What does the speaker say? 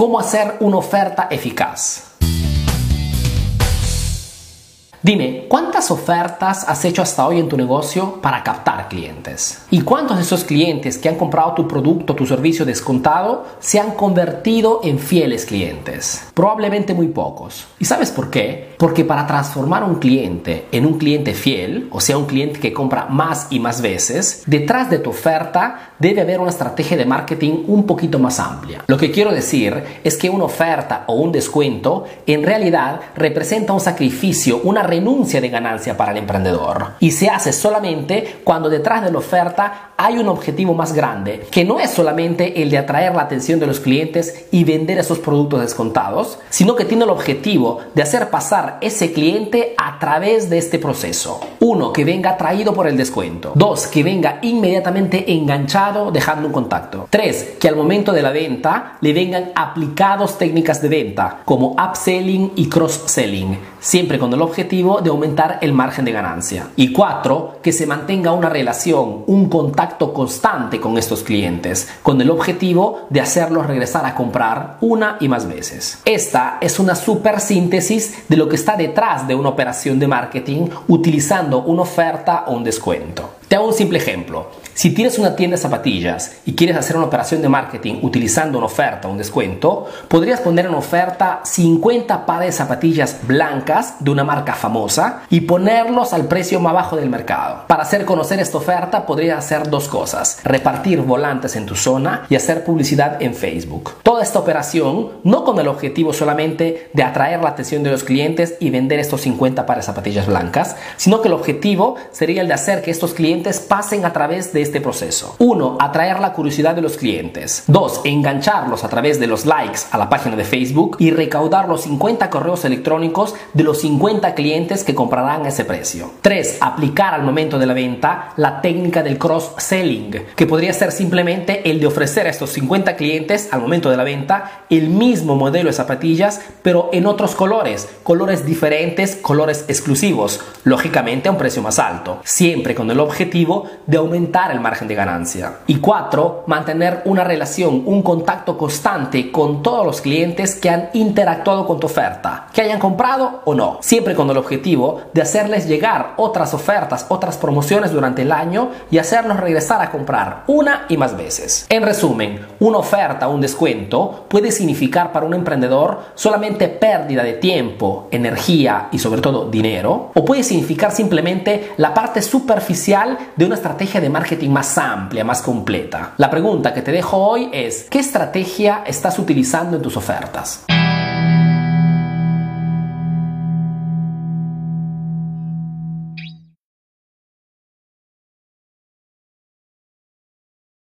¿Cómo hacer una oferta eficaz? Dime, ¿cuántas ofertas has hecho hasta hoy en tu negocio para captar clientes? ¿Y cuántos de esos clientes que han comprado tu producto o tu servicio descontado se han convertido en fieles clientes? Probablemente muy pocos. ¿Y sabes por qué? Porque para transformar un cliente en un cliente fiel, o sea, un cliente que compra más y más veces, detrás de tu oferta debe haber una estrategia de marketing un poquito más amplia. Lo que quiero decir es que una oferta o un descuento en realidad representa un sacrificio, una renuncia de ganancia para el emprendedor y se hace solamente cuando detrás de la oferta hay un objetivo más grande, que no es solamente el de atraer la atención de los clientes y vender esos productos descontados, sino que tiene el objetivo de hacer pasar ese cliente a través de este proceso. Uno, que venga atraído por el descuento. Dos, que venga inmediatamente enganchado dejando un contacto. Tres, que al momento de la venta le vengan aplicados técnicas de venta como upselling y cross-selling, siempre con el objetivo de aumentar el margen de ganancia. Y cuatro, que se mantenga una relación, un contacto constante con estos clientes, con el objetivo de hacerlos regresar a comprar una y más veces. Esta es una super síntesis de lo que está detrás de una operación de marketing utilizando una oferta o un descuento. Te hago un simple ejemplo. Si tienes una tienda de zapatillas y quieres hacer una operación de marketing utilizando una oferta un descuento, podrías poner en oferta 50 pares de zapatillas blancas de una marca famosa y ponerlos al precio más bajo del mercado. Para hacer conocer esta oferta podrías hacer dos cosas, repartir volantes en tu zona y hacer publicidad en Facebook. Toda esta operación no con el objetivo solamente de atraer la atención de los clientes y vender estos 50 pares de zapatillas blancas, sino que el objetivo sería el de hacer que estos clientes pasen a través de este proceso. Uno, atraer la curiosidad de los clientes. Dos, engancharlos a través de los likes a la página de Facebook y recaudar los 50 correos electrónicos de los 50 clientes que comprarán ese precio. Tres, aplicar al momento de la venta la técnica del cross-selling, que podría ser simplemente el de ofrecer a estos 50 clientes al momento de la venta el mismo modelo de zapatillas, pero en otros colores, colores diferentes, colores exclusivos, lógicamente a un precio más alto, siempre con el objetivo de aumentar el margen de ganancia. Y cuatro, mantener una relación, un contacto constante con todos los clientes que han interactuado con tu oferta, que hayan comprado o no, siempre con el objetivo de hacerles llegar otras ofertas, otras promociones durante el año y hacerlos regresar a comprar una y más veces. En resumen, una oferta un descuento puede significar para un emprendedor solamente pérdida de tiempo, energía y sobre todo dinero, o puede significar simplemente la parte superficial de una estrategia de más amplia, más completa. La pregunta que te dejo hoy es, ¿qué estrategia estás utilizando en tus ofertas?